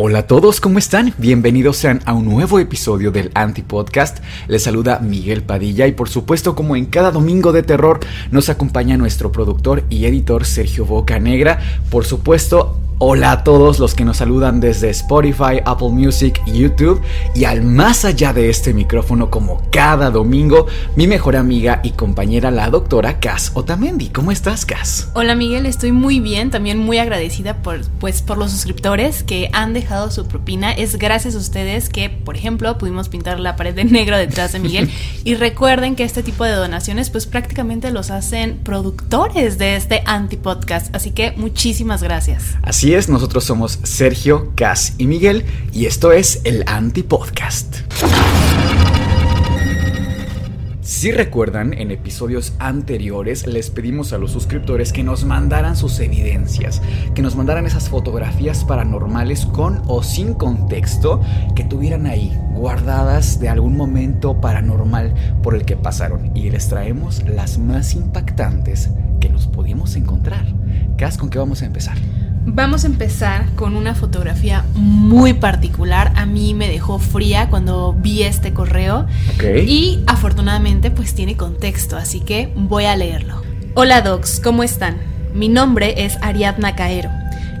Hola a todos, ¿cómo están? Bienvenidos sean a un nuevo episodio del Anti Podcast. Les saluda Miguel Padilla y por supuesto como en cada domingo de terror nos acompaña nuestro productor y editor Sergio Bocanegra. Por supuesto, Hola a todos los que nos saludan desde Spotify, Apple Music YouTube y al más allá de este micrófono como cada domingo, mi mejor amiga y compañera la doctora Cass Otamendi. ¿Cómo estás, Cass? Hola Miguel, estoy muy bien, también muy agradecida por, pues, por los suscriptores que han dejado su propina. Es gracias a ustedes que, por ejemplo, pudimos pintar la pared de negro detrás de Miguel y recuerden que este tipo de donaciones pues prácticamente los hacen productores de este anti-podcast, así que muchísimas gracias. Así es, nosotros somos Sergio, Cas y Miguel y esto es el Anti-Podcast. Si recuerdan, en episodios anteriores les pedimos a los suscriptores que nos mandaran sus evidencias, que nos mandaran esas fotografías paranormales con o sin contexto que tuvieran ahí, guardadas de algún momento paranormal por el que pasaron. Y les traemos las más impactantes que nos pudimos encontrar. Cas, ¿con qué vamos a empezar? Vamos a empezar con una fotografía muy particular. A mí me dejó fría cuando vi este correo. Y afortunadamente pues tiene contexto, así que voy a leerlo. Hola docs, ¿cómo están? Mi nombre es Ariadna Caero.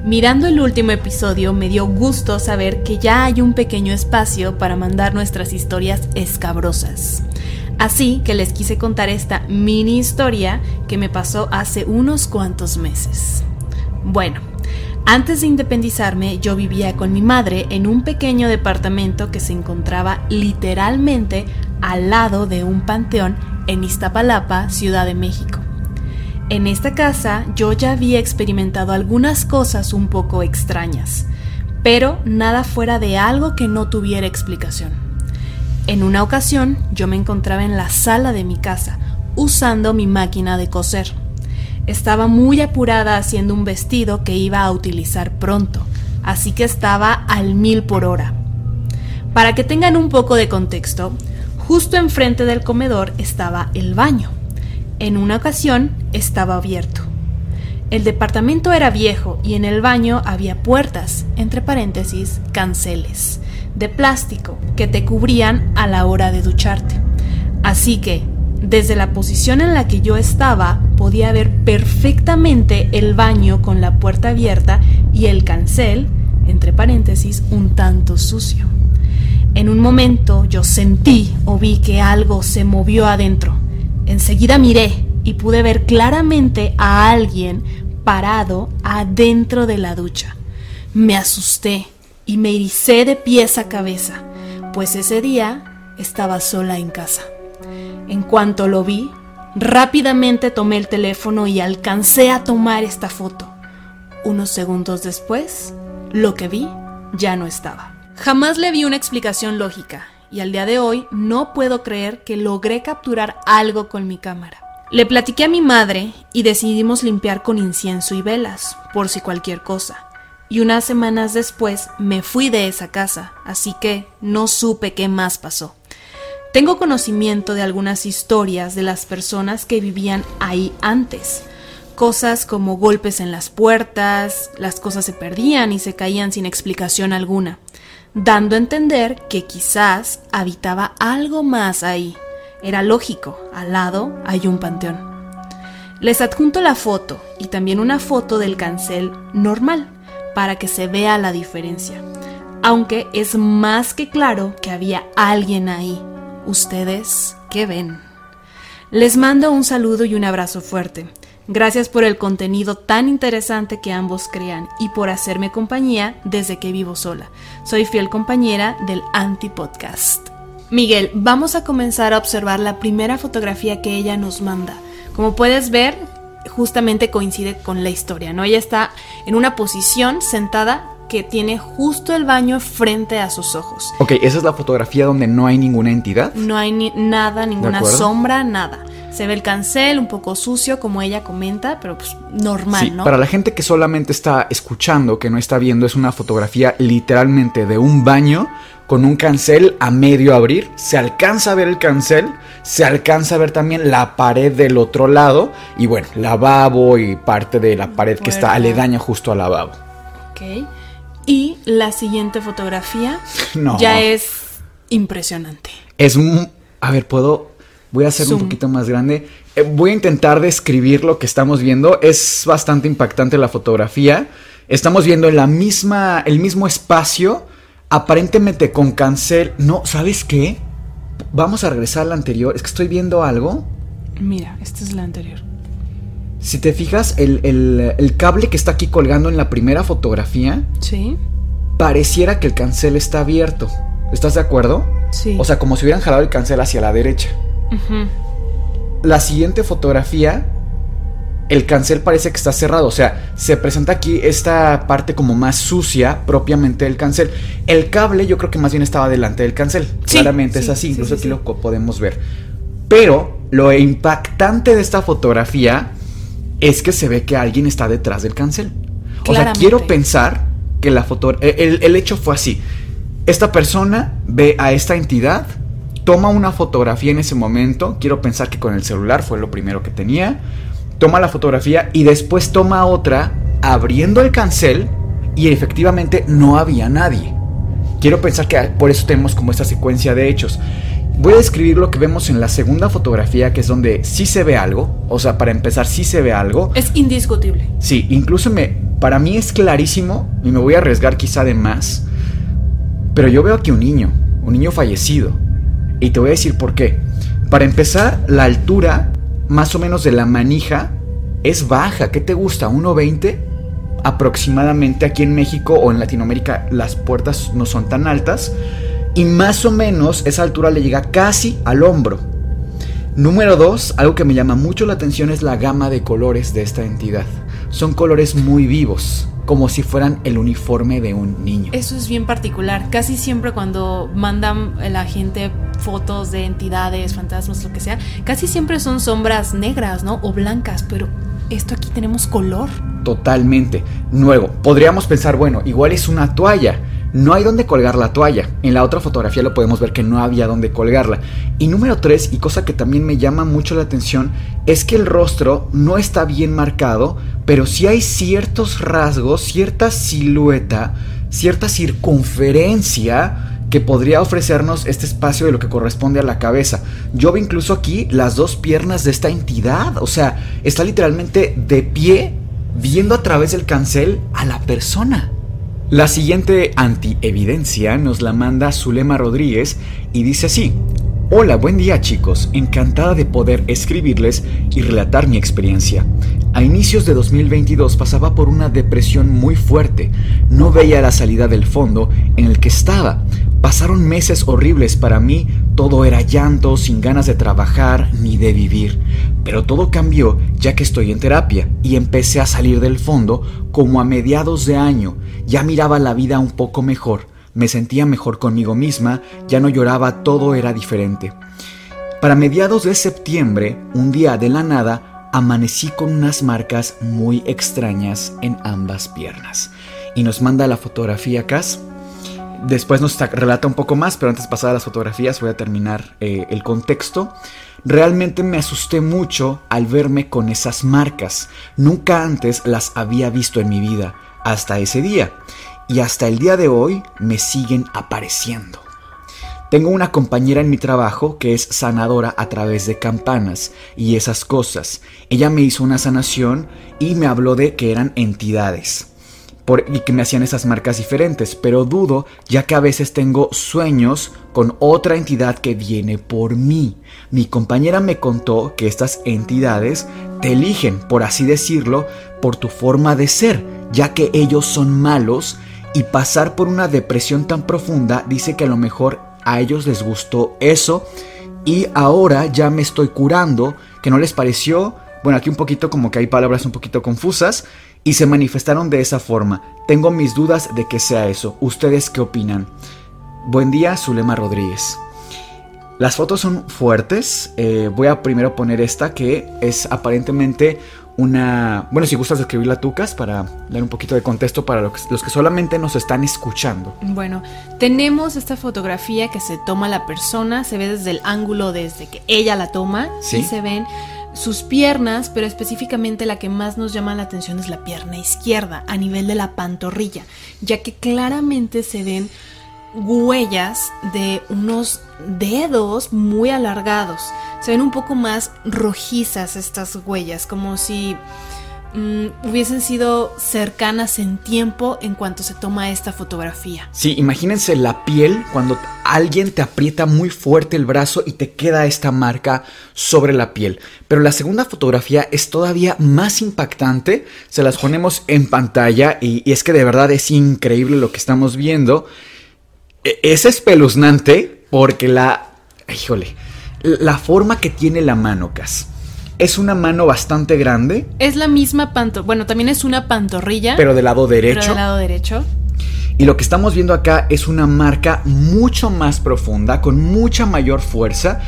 Mirando el último episodio me dio gusto saber que ya hay un pequeño espacio para mandar nuestras historias escabrosas. Así que les quise contar esta mini historia que me pasó hace unos cuantos meses. Bueno, antes de independizarme, yo vivía con mi madre en un pequeño departamento que se encontraba literalmente al lado de un panteón en Iztapalapa, Ciudad de México. En esta casa yo ya había experimentado algunas cosas un poco extrañas, pero nada fuera de algo que no tuviera explicación. En una ocasión yo me encontraba en la sala de mi casa usando mi máquina de coser. Estaba muy apurada haciendo un vestido que iba a utilizar pronto, así que estaba al mil por hora. Para que tengan un poco de contexto, justo enfrente del comedor estaba el baño. En una ocasión estaba abierto. El departamento era viejo y en el baño había puertas, entre paréntesis, canceles, de plástico que te cubrían a la hora de ducharte. Así que desde la posición en la que yo estaba podía ver perfectamente el baño con la puerta abierta y el cancel, entre paréntesis, un tanto sucio. En un momento yo sentí o vi que algo se movió adentro. Enseguida miré y pude ver claramente a alguien parado adentro de la ducha. Me asusté y me ericé de pies a cabeza, pues ese día estaba sola en casa. En cuanto lo vi, rápidamente tomé el teléfono y alcancé a tomar esta foto. Unos segundos después, lo que vi ya no estaba. Jamás le vi una explicación lógica y al día de hoy no puedo creer que logré capturar algo con mi cámara. Le platiqué a mi madre y decidimos limpiar con incienso y velas, por si cualquier cosa. Y unas semanas después me fui de esa casa, así que no supe qué más pasó. Tengo conocimiento de algunas historias de las personas que vivían ahí antes. Cosas como golpes en las puertas, las cosas se perdían y se caían sin explicación alguna, dando a entender que quizás habitaba algo más ahí. Era lógico, al lado hay un panteón. Les adjunto la foto y también una foto del cancel normal para que se vea la diferencia, aunque es más que claro que había alguien ahí ¿Ustedes qué ven? Les mando un saludo y un abrazo fuerte. Gracias por el contenido tan interesante que ambos crean y por hacerme compañía desde que vivo sola. Soy fiel compañera del Anti Podcast. Miguel, vamos a comenzar a observar la primera fotografía que ella nos manda. Como puedes ver, justamente coincide con la historia, ¿no? Ella está en una posición sentada que tiene justo el baño frente a sus ojos. Ok, esa es la fotografía donde no hay ninguna entidad. No hay ni nada, ninguna sombra, nada. Se ve el cancel un poco sucio, como ella comenta, pero pues normal, sí, ¿no? Para la gente que solamente está escuchando, que no está viendo, es una fotografía literalmente de un baño con un cancel a medio abrir. Se alcanza a ver el cancel, se alcanza a ver también la pared del otro lado y bueno, lavabo y parte de la pared que está aledaña justo al lavabo. Ok. Y la siguiente fotografía ya es impresionante. Es... A ver, puedo Voy a hacer un poquito más grande. Eh, voy a intentar describir lo que estamos viendo. Es bastante impactante la fotografía. Estamos viendo la misma, el mismo espacio, aparentemente con cancel. No, ¿sabes qué? Vamos a regresar a la anterior. Es que estoy viendo algo. Mira, esta es la anterior. Si te fijas, el, el cable que está aquí colgando en la primera fotografía. Sí. Pareciera que el cancel está abierto. ¿Estás de acuerdo? Sí. O sea, como si hubieran jalado el cancel hacia la derecha. La siguiente fotografía, el cancel parece que está cerrado. O sea, se presenta aquí esta parte como más sucia propiamente del cancel. El cable yo creo que más bien estaba delante del cancel. Claramente es así, incluso aquí lo podemos ver. Pero lo impactante de esta fotografía es que se ve que alguien está detrás del cancel. O sea, quiero pensar que la foto... El, el hecho fue así. Esta persona ve a esta entidad toma una fotografía en ese momento, quiero pensar que con el celular fue lo primero que tenía, toma la fotografía y después toma otra abriendo el cancel y efectivamente no había nadie. Quiero pensar que por eso tenemos como esta secuencia de hechos. Voy a describir lo que vemos en la segunda fotografía, que es donde sí se ve algo. O sea, para empezar, sí se ve algo. Es indiscutible. Sí, incluso me, para mí es clarísimo, y me voy a arriesgar quizá de más, pero yo veo aquí un niño, un niño fallecido. Y te voy a decir por qué. Para empezar, la altura más o menos de la manija es baja. ¿Qué te gusta? ¿1.20? Aproximadamente aquí en México o en Latinoamérica las puertas no son tan altas. Y más o menos esa altura le llega casi al hombro. Número 2, algo que me llama mucho la atención es la gama de colores de esta entidad. Son colores muy vivos como si fueran el uniforme de un niño. Eso es bien particular. Casi siempre cuando mandan la gente fotos de entidades, fantasmas, lo que sea, casi siempre son sombras negras, ¿no? O blancas, pero esto aquí tenemos color. Totalmente. Nuevo. Podríamos pensar, bueno, igual es una toalla. No hay donde colgar la toalla. En la otra fotografía lo podemos ver que no había donde colgarla. Y número tres, y cosa que también me llama mucho la atención, es que el rostro no está bien marcado, pero sí hay ciertos rasgos, cierta silueta, cierta circunferencia que podría ofrecernos este espacio de lo que corresponde a la cabeza. Yo veo incluso aquí las dos piernas de esta entidad, o sea, está literalmente de pie viendo a través del cancel a la persona. La siguiente antievidencia nos la manda Zulema Rodríguez y dice así: Hola, buen día chicos, encantada de poder escribirles y relatar mi experiencia. A inicios de 2022 pasaba por una depresión muy fuerte, no veía la salida del fondo en el que estaba. Pasaron meses horribles para mí, todo era llanto, sin ganas de trabajar ni de vivir. Pero todo cambió ya que estoy en terapia y empecé a salir del fondo como a mediados de año. Ya miraba la vida un poco mejor, me sentía mejor conmigo misma, ya no lloraba, todo era diferente. Para mediados de septiembre, un día de la nada, amanecí con unas marcas muy extrañas en ambas piernas. Y nos manda la fotografía Cas Después nos relata un poco más, pero antes de pasar a las fotografías voy a terminar eh, el contexto. Realmente me asusté mucho al verme con esas marcas. Nunca antes las había visto en mi vida, hasta ese día. Y hasta el día de hoy me siguen apareciendo. Tengo una compañera en mi trabajo que es sanadora a través de campanas y esas cosas. Ella me hizo una sanación y me habló de que eran entidades y que me hacían esas marcas diferentes, pero dudo ya que a veces tengo sueños con otra entidad que viene por mí. Mi compañera me contó que estas entidades te eligen, por así decirlo, por tu forma de ser, ya que ellos son malos y pasar por una depresión tan profunda dice que a lo mejor a ellos les gustó eso. Y ahora ya me estoy curando, que no les pareció, bueno, aquí un poquito como que hay palabras un poquito confusas y se manifestaron de esa forma. Tengo mis dudas de que sea eso. ¿Ustedes qué opinan? Buen día, Zulema Rodríguez. Las fotos son fuertes. Eh, voy a primero poner esta que es aparentemente una... Bueno, si gustas escribirla Tucas para dar un poquito de contexto para los que solamente nos están escuchando. Bueno, tenemos esta fotografía que se toma la persona, se ve desde el ángulo desde que ella la toma ¿Sí? y se ven sus piernas, pero específicamente la que más nos llama la atención es la pierna izquierda, a nivel de la pantorrilla, ya que claramente se ven huellas de unos dedos muy alargados. Se ven un poco más rojizas estas huellas, como si mm, hubiesen sido cercanas en tiempo en cuanto se toma esta fotografía. Sí, imagínense la piel cuando alguien te aprieta muy fuerte el brazo y te queda esta marca sobre la piel. Pero la segunda fotografía es todavía más impactante. Se las ponemos en pantalla y, y es que de verdad es increíble lo que estamos viendo. E, es espeluznante porque la... Híjole, la forma que tiene la mano, Cas. Es una mano bastante grande. Es la misma pantorrilla. Bueno, también es una pantorrilla. Pero del lado derecho. Pero del lado derecho. Y lo que estamos viendo acá es una marca mucho más profunda, con mucha mayor fuerza.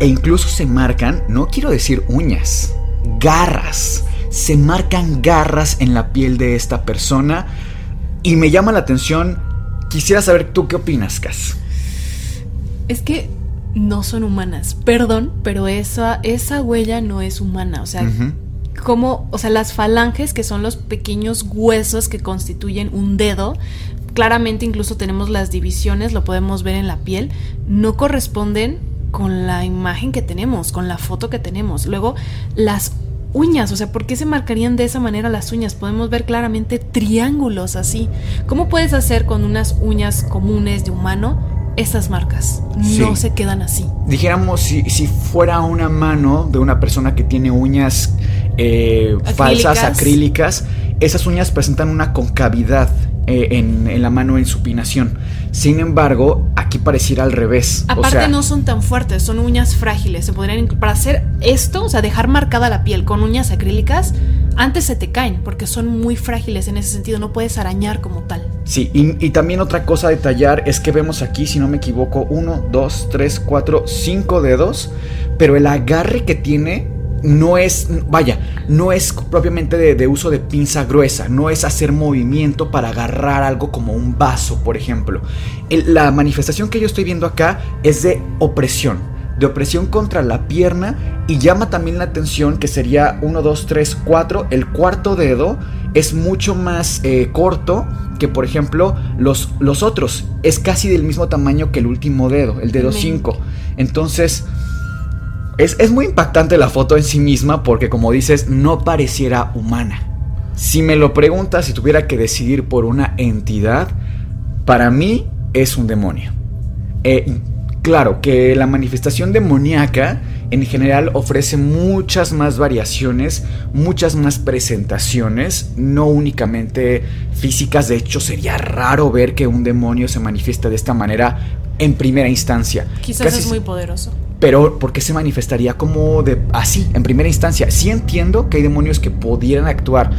E incluso se marcan, no quiero decir uñas, garras. Se marcan garras en la piel de esta persona. Y me llama la atención Quisiera saber tú qué opinas, Cas. Es que no son humanas. Perdón, pero esa, esa huella no es humana. O sea, como, o sea, las falanges, que son los pequeños huesos que constituyen un dedo, claramente incluso tenemos las divisiones, lo podemos ver en la piel, no corresponden con la imagen que tenemos, con la foto que tenemos. Luego, las uñas, o sea, ¿por qué se marcarían de esa manera las uñas? Podemos ver claramente triángulos así. ¿Cómo puedes hacer con unas uñas comunes de humano esas marcas? No se quedan así. Dijéramos, si, si, fuera una mano de una persona que tiene uñas eh, falsas, acrílicas, esas uñas presentan una concavidad eh, en, la mano en supinación. Sin embargo, aquí pareciera al revés. Aparte no son tan fuertes, son uñas frágiles. Se podrían para hacer esto, o sea, dejar marcada la piel con uñas acrílicas, antes se te caen porque son muy frágiles en ese sentido, no puedes arañar como tal. Sí, y, también otra cosa a detallar es que vemos aquí, si no me equivoco, uno, dos, tres, cuatro, cinco dedos, pero el agarre que tiene no es, vaya, no es propiamente de, uso de pinza gruesa, no es hacer movimiento para agarrar algo como un vaso, por ejemplo. la manifestación que yo estoy viendo acá es de opresión, de opresión contra la pierna y llama también la atención que sería 1, 2, 3, 4, el cuarto dedo es mucho más eh, corto que por ejemplo los, los otros, es casi del mismo tamaño que el último dedo, el dedo 5. Entonces... Es, muy impactante la foto en sí misma porque como dices, no pareciera humana. Si me lo preguntas si tuviera que decidir por una entidad, para mí es un demonio. Eh, claro que la manifestación demoníaca en general ofrece muchas más variaciones, muchas más presentaciones, no únicamente físicas. De hecho, sería raro ver que un demonio se manifieste de esta manera en primera instancia. Quizás es muy poderoso pero ¿por qué se manifestaría como de así en primera instancia? Sí entiendo que hay demonios que pudieran actuar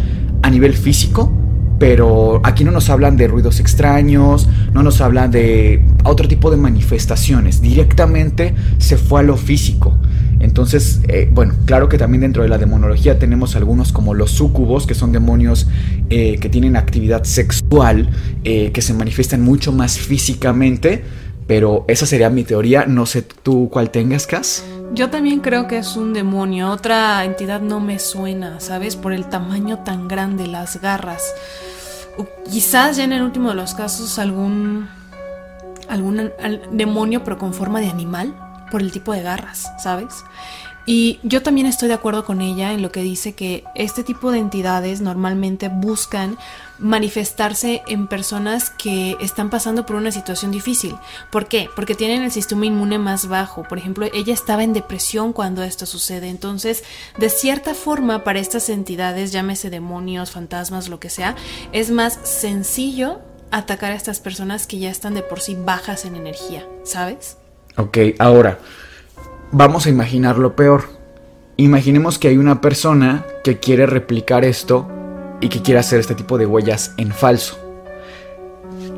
a nivel físico, pero aquí no nos hablan de ruidos extraños, no nos hablan de otro tipo de manifestaciones, directamente se fue a lo físico. Entonces, eh, bueno, claro que también dentro de la demonología tenemos algunos como los sucubos, que son demonios eh, que tienen actividad sexual, eh, que se manifiestan mucho más físicamente, pero esa sería mi teoría. No sé tú cuál tengas, Cas. Yo también creo que es un demonio. Otra entidad no me suena, ¿sabes? Por el tamaño tan grande, las garras. Quizás ya en el último de los casos algún algún demonio pero con forma de animal por el tipo de garras, ¿sabes? Y yo también estoy de acuerdo con ella en lo que dice que este tipo de entidades normalmente buscan manifestarse en personas que están pasando por una situación difícil. ¿Por qué? Porque tienen el sistema inmune más bajo. Por ejemplo, ella estaba en depresión cuando esto sucede. Entonces, de cierta forma, para estas entidades, llámese demonios, fantasmas, lo que sea, es más sencillo atacar a estas personas que ya están de por sí bajas en energía, ¿sabes? Ok, ahora vamos a imaginar lo peor. Imaginemos que hay una persona que quiere replicar esto y que quiere hacer este tipo de huellas en falso.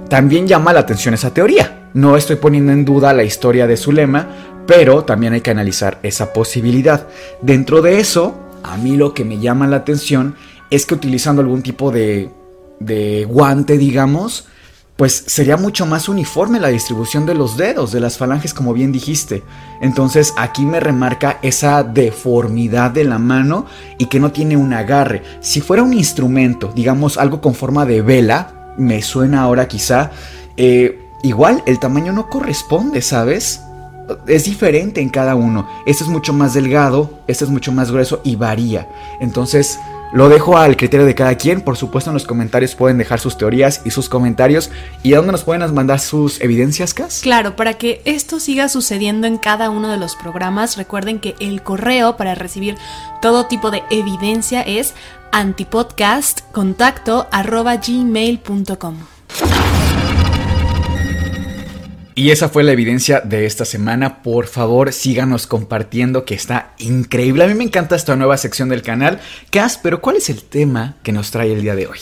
También llama la atención esa teoría. No estoy poniendo en duda la historia de su lema, pero también hay que analizar esa posibilidad. Dentro de eso, a mí lo que me llama la atención es que utilizando algún tipo de, de guante, digamos, pues sería mucho más uniforme la distribución de los dedos, de las falanges, como bien dijiste. Entonces aquí me remarca esa deformidad de la mano y que no tiene un agarre. Si fuera un instrumento, digamos algo con forma de vela, me suena ahora quizá, eh, igual el tamaño no corresponde, ¿sabes? Es diferente en cada uno. Este es mucho más delgado, este es mucho más grueso y varía. Entonces, lo dejo al criterio de cada quien. Por supuesto, en los comentarios pueden dejar sus teorías y sus comentarios. ¿Y a dónde nos pueden mandar sus evidencias, Cas? Claro, para que esto siga sucediendo en cada uno de los programas, recuerden que el correo para recibir todo tipo de evidencia es antipodcastcontacto.gmail.com. Y esa fue la evidencia de esta semana. Por favor, síganos compartiendo que está increíble. A mí me encanta esta nueva sección del canal. Cas, pero ¿cuál es el tema que nos trae el día de hoy?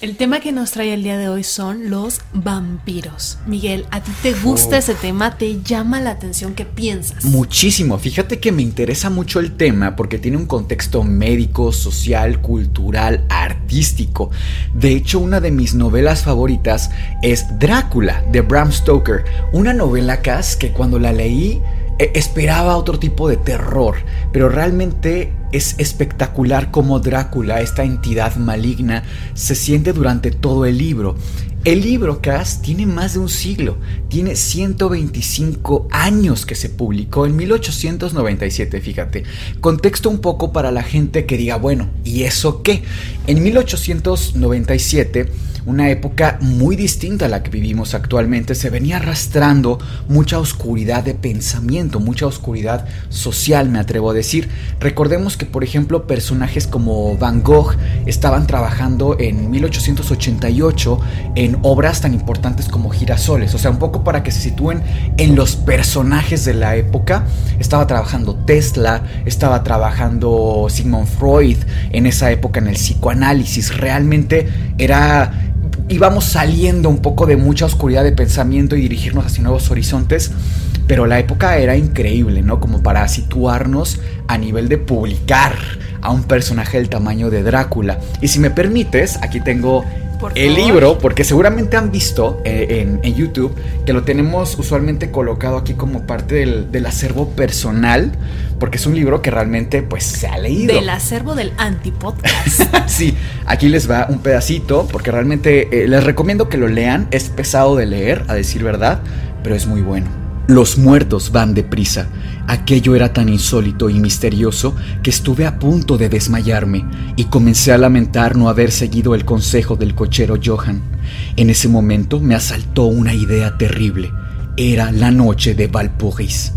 El tema que nos trae el día de hoy son los vampiros. Miguel, ¿a ti te gusta oh. ese tema? ¿Te llama la atención? ¿Qué piensas? Muchísimo. Fíjate que me interesa mucho el tema porque tiene un contexto médico, social, cultural, artístico. De hecho, una de mis novelas favoritas es Drácula de Bram Stoker. Una novela, Cas, que cuando la leí e, esperaba otro tipo de terror, pero realmente es espectacular como Drácula, esta entidad maligna, se siente durante todo el libro. El libro, Cass, tiene más de un siglo, tiene 125 años que se publicó en 1897, fíjate. Contexto un poco para la gente que diga, bueno, ¿y eso qué? En 1897 una época muy distinta a la que vivimos actualmente, se venía arrastrando mucha oscuridad de pensamiento, mucha oscuridad social, me atrevo a decir. Recordemos que, por ejemplo, personajes como Van Gogh estaban trabajando en 1888 en obras tan importantes como Girasoles, o sea, un poco para que se sitúen en los personajes de la época. Estaba trabajando Tesla, estaba trabajando Sigmund Freud en esa época en el psicoanálisis, realmente era íbamos saliendo un poco de mucha oscuridad de pensamiento y dirigirnos hacia nuevos horizontes, pero la época era increíble, ¿no? Como para situarnos a nivel de publicar a un personaje del tamaño de Drácula. Y si me permites, aquí tengo el libro, porque seguramente han visto eh, en, YouTube que lo tenemos usualmente colocado aquí como parte del, del, acervo personal, porque es un libro que realmente pues se ha leído. Del acervo del antipodcast. sí, aquí les va un pedacito, porque realmente eh, les recomiendo que lo lean, es pesado de leer, a decir verdad, pero es muy bueno. Los muertos van deprisa. Aquello era tan insólito y misterioso que estuve a punto de desmayarme y comencé a lamentar no haber seguido el consejo del cochero Johan. En ese momento me asaltó una idea terrible. Era la noche de Valpuris.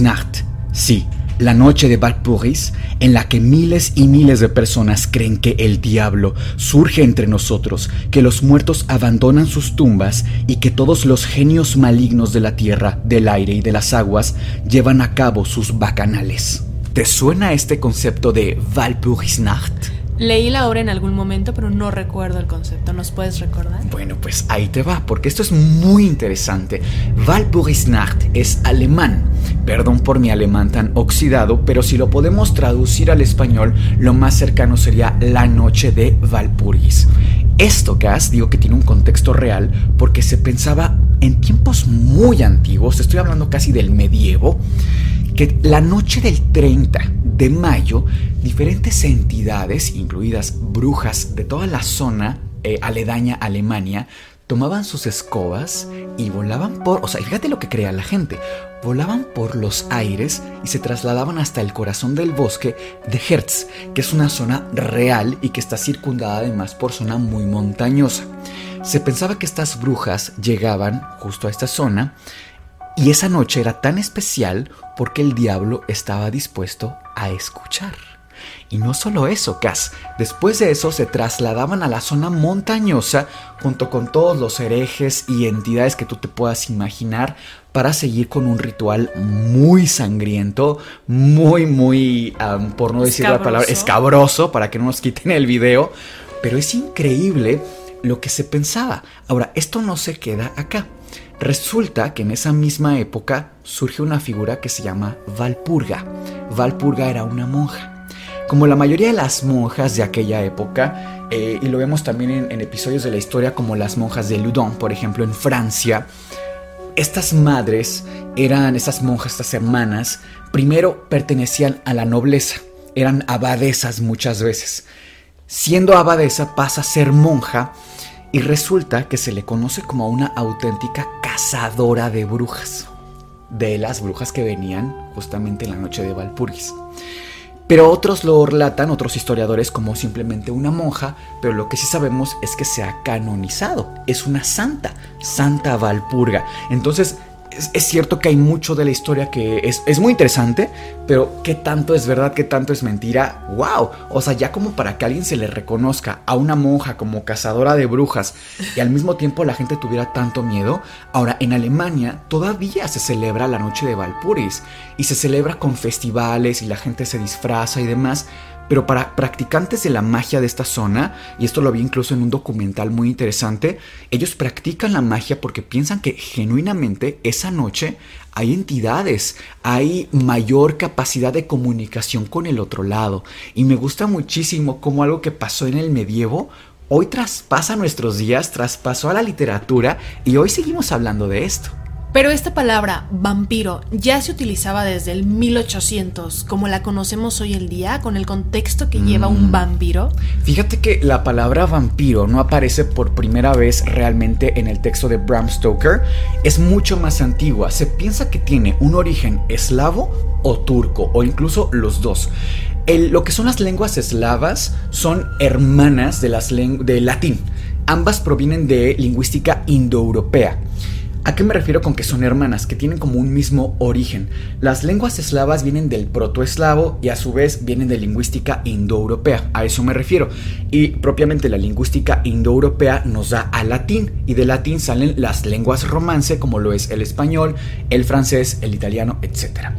Nacht. Sí, la noche de Valpurgis, en la que miles y miles de personas creen que el diablo surge entre nosotros, que los muertos abandonan sus tumbas y que todos los genios malignos de la tierra, del aire y de las aguas llevan a cabo sus bacanales. ¿Te suena este concepto de Valpurgisnacht? Leí la obra en algún momento, pero no recuerdo el concepto. ¿Nos puedes recordar? Bueno, pues ahí te va, porque esto es muy interesante. Walpurgisnacht es alemán. Perdón por mi alemán tan oxidado, pero si lo podemos traducir al español, lo más cercano sería la noche de Valpurgis. Esto, Gas, digo que tiene un contexto real porque se pensaba en tiempos muy antiguos, estoy hablando casi del medievo, que la noche del 30 de mayo, diferentes entidades, incluidas brujas de toda la zona eh, aledaña a Alemania, tomaban sus escobas y volaban por... O sea, fíjate lo que crea la gente. volaban por los aires y se trasladaban hasta el corazón del bosque de Hertz, que es una zona real y que está circundada además por zona muy montañosa. Se pensaba que estas brujas llegaban justo a esta zona y esa noche era tan especial porque el diablo estaba dispuesto a escuchar. Y no solo eso, Cass. Después de eso se trasladaban a la zona montañosa junto con todos los herejes y entidades que tú te puedas imaginar para seguir con un ritual muy sangriento, muy, muy, por no decir la palabra, escabroso, para que no nos quiten el video. Pero es increíble lo que se pensaba. Ahora, esto no se queda acá. Resulta que en esa misma época surge una figura que se llama Valpurga. Valpurga era una monja. Como la mayoría de las monjas de aquella época, eh, y lo vemos también en, episodios de la historia como las monjas de Loudun, por ejemplo, en Francia, estas madres eran, estas monjas, estas hermanas, primero pertenecían a la nobleza, eran abadesas muchas veces. Siendo abadesa pasa a ser monja y resulta que se le conoce como una auténtica cazadora de brujas, de las brujas que venían justamente en la noche de Valpurgis. Pero otros lo relatan, otros historiadores, como simplemente una monja, pero lo que sí sabemos es que se ha canonizado. Es una santa, Santa Valpurga. Entonces, es, cierto que hay mucho de la historia que es, es, muy interesante, pero ¿qué tanto es verdad, qué tanto es mentira? ¡Wow! O sea, ya como para que alguien se le reconozca a una monja como cazadora de brujas y al mismo tiempo la gente tuviera tanto miedo, ahora en Alemania todavía se celebra la noche de Valpuris y se celebra con festivales y la gente se disfraza y demás. Pero para practicantes de la magia de esta zona, y esto lo vi incluso en un documental muy interesante, ellos practican la magia porque piensan que genuinamente esa noche hay entidades, hay mayor capacidad de comunicación con el otro lado. Y me gusta muchísimo cómo algo que pasó en el medievo hoy traspasa nuestros días, traspasó a la literatura y hoy seguimos hablando de esto. Pero esta palabra vampiro ya se utilizaba desde el 1800, como la conocemos hoy en día, con el contexto que lleva un mm. vampiro. Fíjate que la palabra vampiro no aparece por primera vez realmente en el texto de Bram Stoker, es mucho más antigua. Se piensa que tiene un origen eslavo o turco, o incluso los dos. lo que son las lenguas eslavas son hermanas de las de latín. Ambas provienen de lingüística indoeuropea. ¿A qué me refiero con que son hermanas, que tienen como un mismo origen? Las lenguas eslavas vienen del protoeslavo y a su vez vienen de lingüística indoeuropea, a eso me refiero. Y propiamente la lingüística indoeuropea nos da al latín y de latín salen las lenguas romance como lo es el español, el francés, el italiano, etc.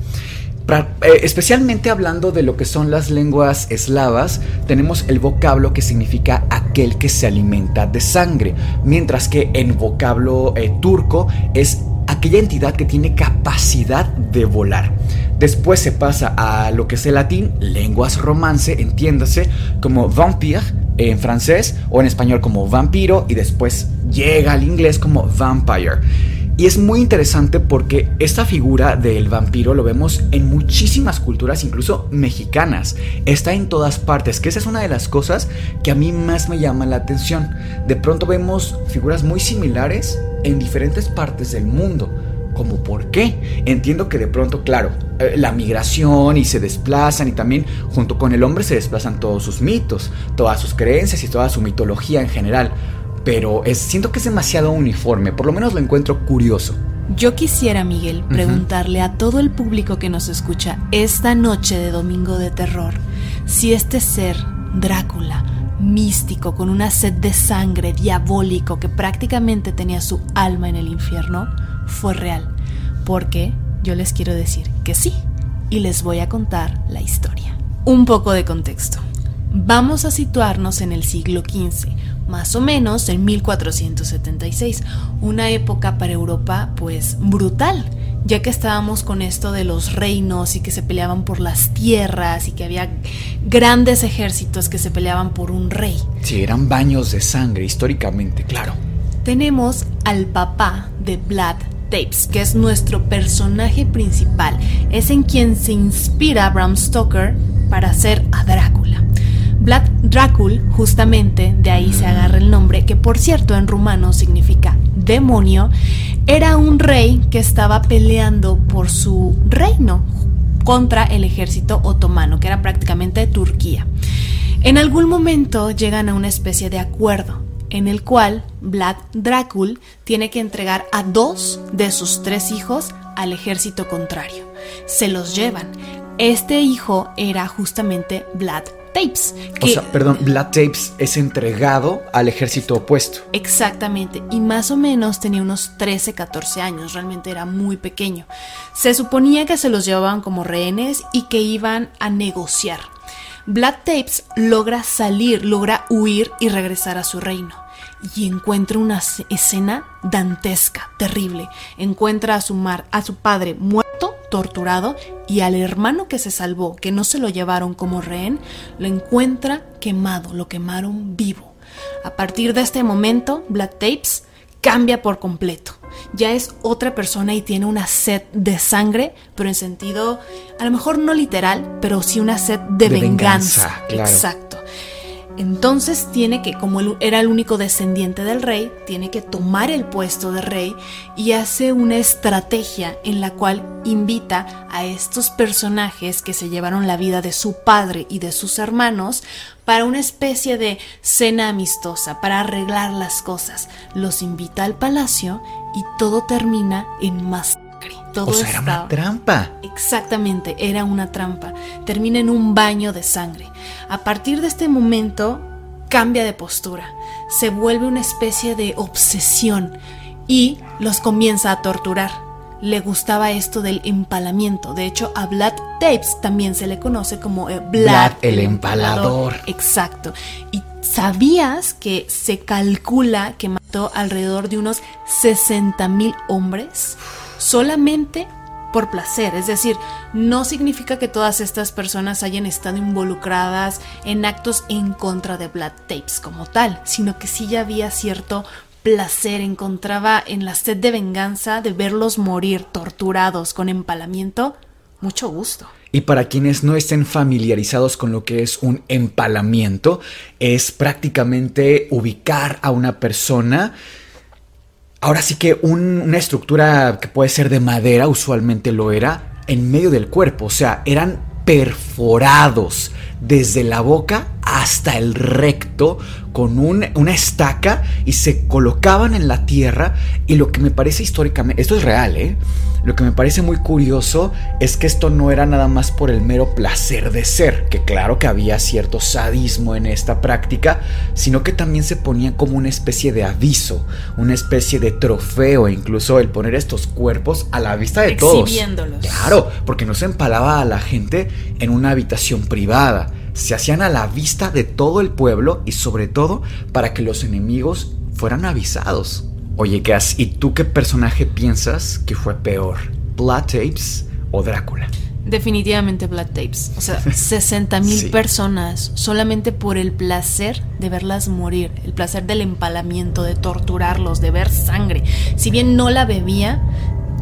Eh, especialmente hablando de lo que son las lenguas eslavas, tenemos el vocablo que significa aquel que se alimenta de sangre, mientras que en vocablo eh, turco es aquella entidad que tiene capacidad de volar. Después se pasa a lo que es el latín, lenguas romance, entiéndase, como vampire en francés o en español como vampiro y después llega al inglés como vampire. Y es muy interesante porque esta figura del vampiro lo vemos en muchísimas culturas, incluso mexicanas. Está en todas partes, que esa es una de las cosas que a mí más me llama la atención. De pronto vemos figuras muy similares en diferentes partes del mundo. ¿Cómo por qué? Entiendo que de pronto, claro, eh, la migración y se desplazan y también junto con el hombre se desplazan todos sus mitos, todas sus creencias y toda su mitología en general pero es, siento que es demasiado uniforme, por lo menos lo encuentro curioso. Yo quisiera, Miguel, preguntarle a todo el público que nos escucha esta noche de Domingo de Terror si este ser, Drácula, místico, con una sed de sangre, diabólico, que prácticamente tenía su alma en el infierno, fue real. Porque yo les quiero decir que sí, y les voy a contar la historia. Un poco de contexto. Vamos a situarnos en el siglo XV más o menos en 1476, una época para Europa pues brutal, ya que estábamos con esto de los reinos y que se peleaban por las tierras y que había grandes ejércitos que se peleaban por un rey. Sí, eran baños de sangre históricamente, claro. Tenemos al papá de Vlad Tapes, que es nuestro personaje principal, es en quien se inspira Bram Stoker para hacer a Drácula. Vlad Dracul, justamente de ahí se agarra el nombre, que por cierto en rumano significa demonio, era un rey que estaba peleando por su reino contra el ejército otomano, que era prácticamente Turquía. En algún momento llegan a una especie de acuerdo en el cual Vlad Dracul tiene que entregar a dos de sus tres hijos al ejército contrario. Se los llevan. Este hijo era justamente Vlad Tapes. o sea, perdón, Vlad Tapes es entregado al ejército opuesto. Exactamente, y más o menos tenía unos 13, 14 años, realmente era muy pequeño. Se suponía que se los llevaban como rehenes y que iban a negociar. Vlad Tapes logra salir, logra huir y regresar a su reino y encuentra una escena dantesca, terrible. Encuentra a su, mar, a su padre muerto, torturado, y al hermano que se salvó, que no se lo llevaron como rehén, lo encuentra quemado, lo quemaron vivo. A partir de este momento, Black Tapes cambia por completo. Ya es otra persona y tiene una sed de sangre, pero en sentido, a lo mejor no literal, pero sí una sed de, venganza. Exacto. Entonces tiene que, como era el único descendiente del rey, tiene que tomar el puesto de rey y hace una estrategia en la cual invita a estos personajes que se llevaron la vida de su padre y de sus hermanos para una especie de cena amistosa, para arreglar las cosas. Los invita al palacio y todo termina en más todo o sea, era una trampa. Exactamente, era una trampa. Termina en un baño de sangre. A partir de este momento, cambia de postura. Se vuelve una especie de obsesión y los comienza a torturar. Le gustaba esto del empalamiento. De hecho, a Vlad Tapes también se le conoce como eh, Vlad, el, empalador. Exacto. Y ¿Sabías que se calcula que mató alrededor de unos 60 mil hombres? Solamente por placer, es decir, no significa que todas estas personas hayan estado involucradas en actos en contra de Blood Tapes como tal, sino que sí ya había cierto placer, encontraba en la sed de venganza de verlos morir torturados con empalamiento, mucho gusto. Y para quienes no estén familiarizados con lo que es un empalamiento, es prácticamente ubicar a una persona Ahora sí que una estructura que puede ser de madera, usualmente lo era, en medio del cuerpo, o sea, eran perforados desde la boca hasta el recto con una estaca y se colocaban en la tierra y lo que me parece históricamente, esto es real, ¿eh? Lo que me parece muy curioso es que esto no era nada más por el mero placer de ser, que claro que había cierto sadismo en esta práctica, sino que también se ponía como una especie de aviso, una especie de trofeo, incluso el poner estos cuerpos a la vista de todos. Claro, porque no se empalaba a la gente en una habitación privada se hacían a la vista de todo el pueblo y sobre todo para que los enemigos fueran avisados. Oye, Gas, ¿y tú qué personaje piensas que fue peor? ¿Blood Tapes o Drácula? Definitivamente Blood Tapes. O sea, 60 mil personas solamente por el placer de verlas morir, el placer del empalamiento, de torturarlos, de ver sangre. Si bien no la bebía,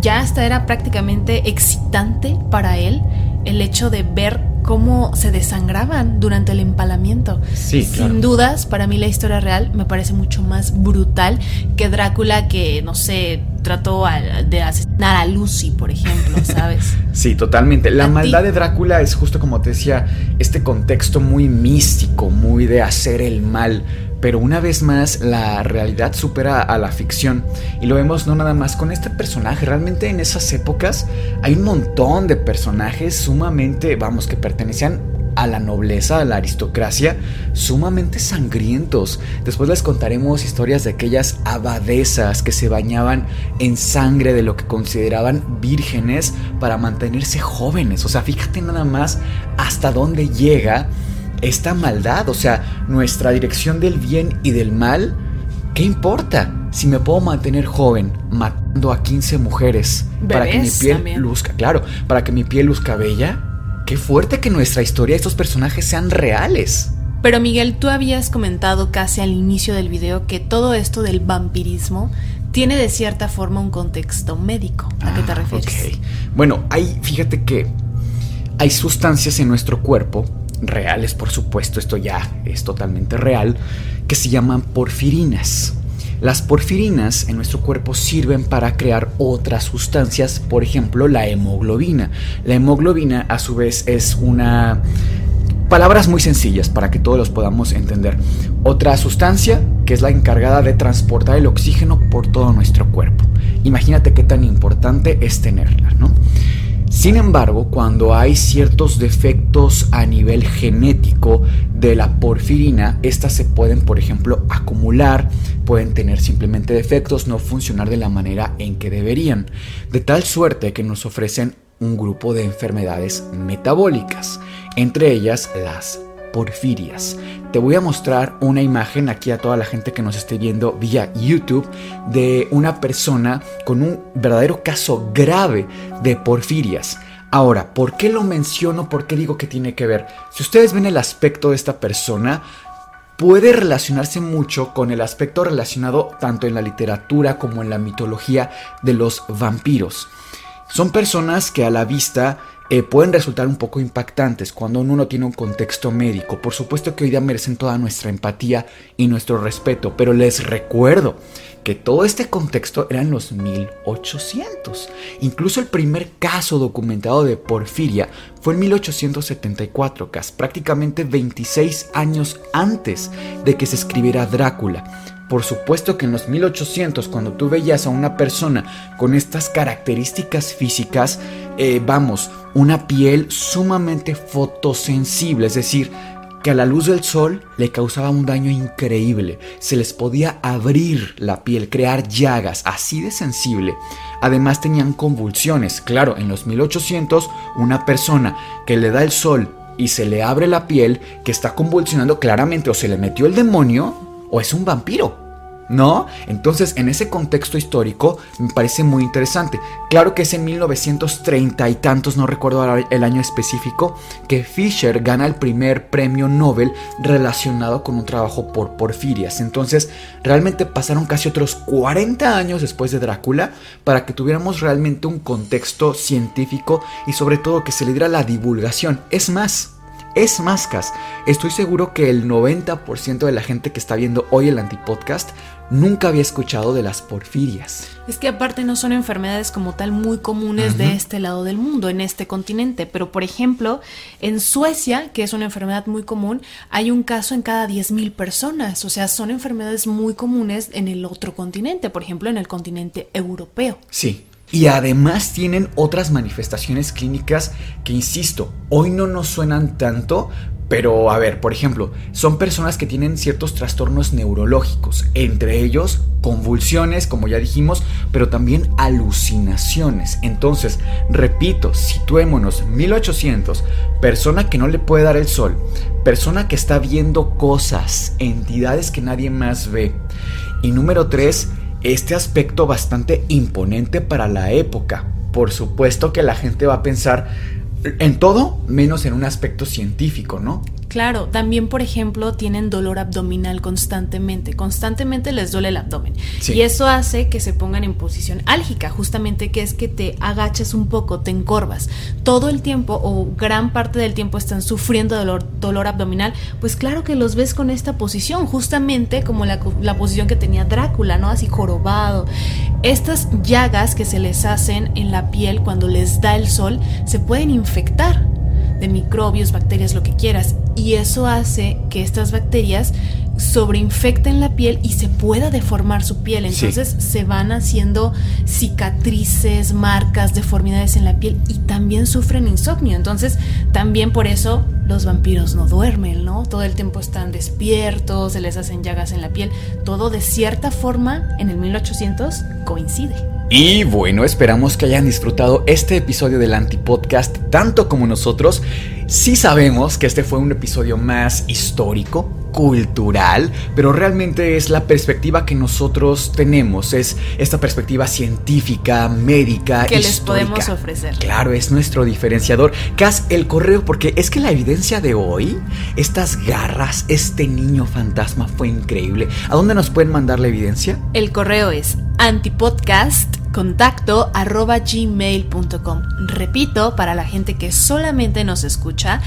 ya hasta era prácticamente excitante para él el hecho de ver cómo se desangraban durante el empalamiento. Sí, Sin dudas, para mí la historia real me parece mucho más brutal que Drácula que, no sé, trató de asesinar a Lucy, por ejemplo, ¿sabes? sí, totalmente. La maldad de Drácula es justo como te decía, este contexto muy místico, muy de hacer el mal pero una vez más la realidad supera a la ficción y lo vemos no nada más con este personaje, realmente en esas épocas hay un montón de personajes sumamente, vamos, que pertenecían a la nobleza, a la aristocracia, sumamente sangrientos. Después les contaremos historias de aquellas abadesas que se bañaban en sangre de lo que consideraban vírgenes para mantenerse jóvenes. O sea, fíjate nada más hasta dónde llega esta maldad, o sea, nuestra dirección del bien y del mal, ¿qué importa? Si me puedo mantener joven matando a 15 mujeres para que mi piel luzca, claro, para que mi piel luzca bella, qué fuerte que nuestra historia, estos personajes sean reales. Pero Miguel, tú habías comentado casi al inicio del video que todo esto del vampirismo tiene de cierta forma un contexto médico. ¿A qué te ah, refieres? Bueno, hay, fíjate que hay sustancias en nuestro cuerpo reales, por supuesto, esto ya es totalmente real, que se llaman porfirinas. Las porfirinas en nuestro cuerpo sirven para crear otras sustancias, por ejemplo la hemoglobina. La hemoglobina a su vez es una... Palabras muy sencillas para que todos los podamos entender. Otra sustancia que es la encargada de transportar el oxígeno por todo nuestro cuerpo. Imagínate qué tan importante es tenerla, ¿no? Sin embargo, cuando hay ciertos defectos a nivel genético de la porfirina, estas se pueden, por ejemplo, acumular, pueden tener simplemente defectos, no funcionar de la manera en que deberían, de tal suerte que nos ofrecen un grupo de enfermedades metabólicas, entre ellas las porfirias. Te voy a mostrar una imagen aquí a toda la gente que nos esté viendo vía YouTube de una persona con un verdadero caso grave de porfirias. Ahora, ¿por qué lo menciono? ¿Por qué digo que tiene que ver? Si ustedes ven el aspecto de esta persona, puede relacionarse mucho con el aspecto relacionado tanto en la literatura como en la mitología de los vampiros. Son personas que a la vista eh, pueden resultar un poco impactantes cuando uno no tiene un contexto médico. Por supuesto que hoy día merecen toda nuestra empatía y nuestro respeto, pero les recuerdo que todo este contexto era en los 1800. Incluso el primer caso documentado de porfiria fue en 1874, casi prácticamente 26 años antes de que se escribiera Drácula. Por supuesto que en los 1800, cuando tú veías a una persona con estas características físicas, eh, vamos, una piel sumamente fotosensible, es decir, que a la luz del sol le causaba un daño increíble. Se les podía abrir la piel, crear llagas, así de sensible. Además tenían convulsiones. Claro, en los 1800 una persona que le da el sol y se le abre la piel, que está convulsionando claramente o se le metió el demonio o es un vampiro. ¿no? Entonces, en ese contexto histórico, me parece muy interesante. Claro que es en 1930 y tantos, no recuerdo el año específico, que Fisher gana el primer premio Nobel relacionado con un trabajo por porfirias. Entonces, realmente pasaron casi otros 40 años después de Drácula para que tuviéramos realmente un contexto científico y sobre todo que se le diera la divulgación. Es más, es más, Cas, estoy seguro que el 90% de la gente que está viendo hoy el antipodcast nunca había escuchado de las porfirias. Es que aparte no son enfermedades como tal muy comunes de este lado del mundo, en este continente, pero por ejemplo, en Suecia, que es una enfermedad muy común, hay un caso en cada 10.000 personas, o sea, son enfermedades muy comunes en el otro continente, por ejemplo, en el continente europeo. Sí, y además tienen otras manifestaciones clínicas que, insisto, hoy no nos suenan tanto, pero a ver, por ejemplo, son personas que tienen ciertos trastornos neurológicos, entre ellos convulsiones, como ya dijimos, pero también alucinaciones. Entonces, repito, situémonos 1800, persona que no le puede dar el sol, persona que está viendo cosas, entidades que nadie más ve. Y número 3, este aspecto bastante imponente para la época. Por supuesto que la gente va a pensar en todo menos en un aspecto científico, ¿no? Claro, también por ejemplo tienen dolor abdominal constantemente, constantemente les duele el abdomen y eso hace que se pongan en posición álgica, justamente que es que te agachas un poco, te encorvas. Todo el tiempo o gran parte del tiempo están sufriendo dolor, dolor abdominal, pues claro que los ves con esta posición, justamente como la, la posición que tenía Drácula, ¿no? Así jorobado. Estas llagas que se les hacen en la piel cuando les da el sol se pueden infectar de microbios, bacterias, lo que quieras. Y eso hace que estas bacterias sobreinfecten la piel y se pueda deformar su piel. Entonces se van haciendo cicatrices, marcas, deformidades en la piel y también sufren insomnio. Entonces también por eso los vampiros no duermen, ¿no? Todo el tiempo están despiertos, se les hacen llagas en la piel. Todo de cierta forma en el 1800 coincide. Y bueno, esperamos que hayan disfrutado este episodio del Antipodcast tanto como nosotros. Sí sabemos que este fue un episodio más histórico, cultural, pero realmente es la perspectiva que nosotros tenemos, es esta perspectiva científica, médica, que les podemos ofrecer. Claro, es nuestro diferenciador. Cas, el correo, porque es que la evidencia de hoy, estas garras, este niño fantasma fue increíble. ¿A dónde nos pueden mandar la evidencia? El correo es antipodcast contacto arroba gmail.com. Repito, para la gente que solamente nos escucha,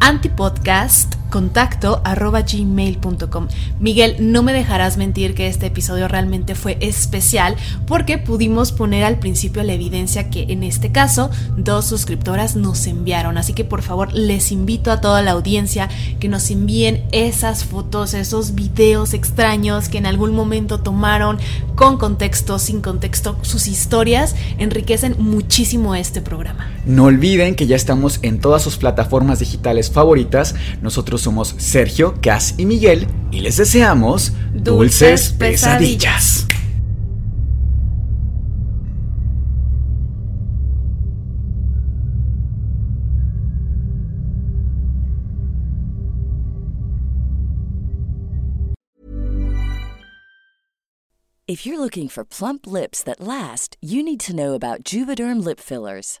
antipodcast contacto arroba gmail.com. Miguel, no me dejarás mentir que este episodio realmente fue especial porque pudimos poner al principio la evidencia que en este caso dos suscriptoras nos enviaron. Así que por favor les invito a toda la audiencia que nos envíen esas fotos, esos videos extraños que en algún momento tomaron con contexto, sin contexto, sus historias enriquecen muchísimo este programa. No olviden que ya estamos en todas sus plataformas digitales favoritas. Nosotros somos Sergio, Cas y Miguel y les deseamos dulces, pesadillas. If you're looking for plump lips that last, you need to know about Juvederm lip fillers.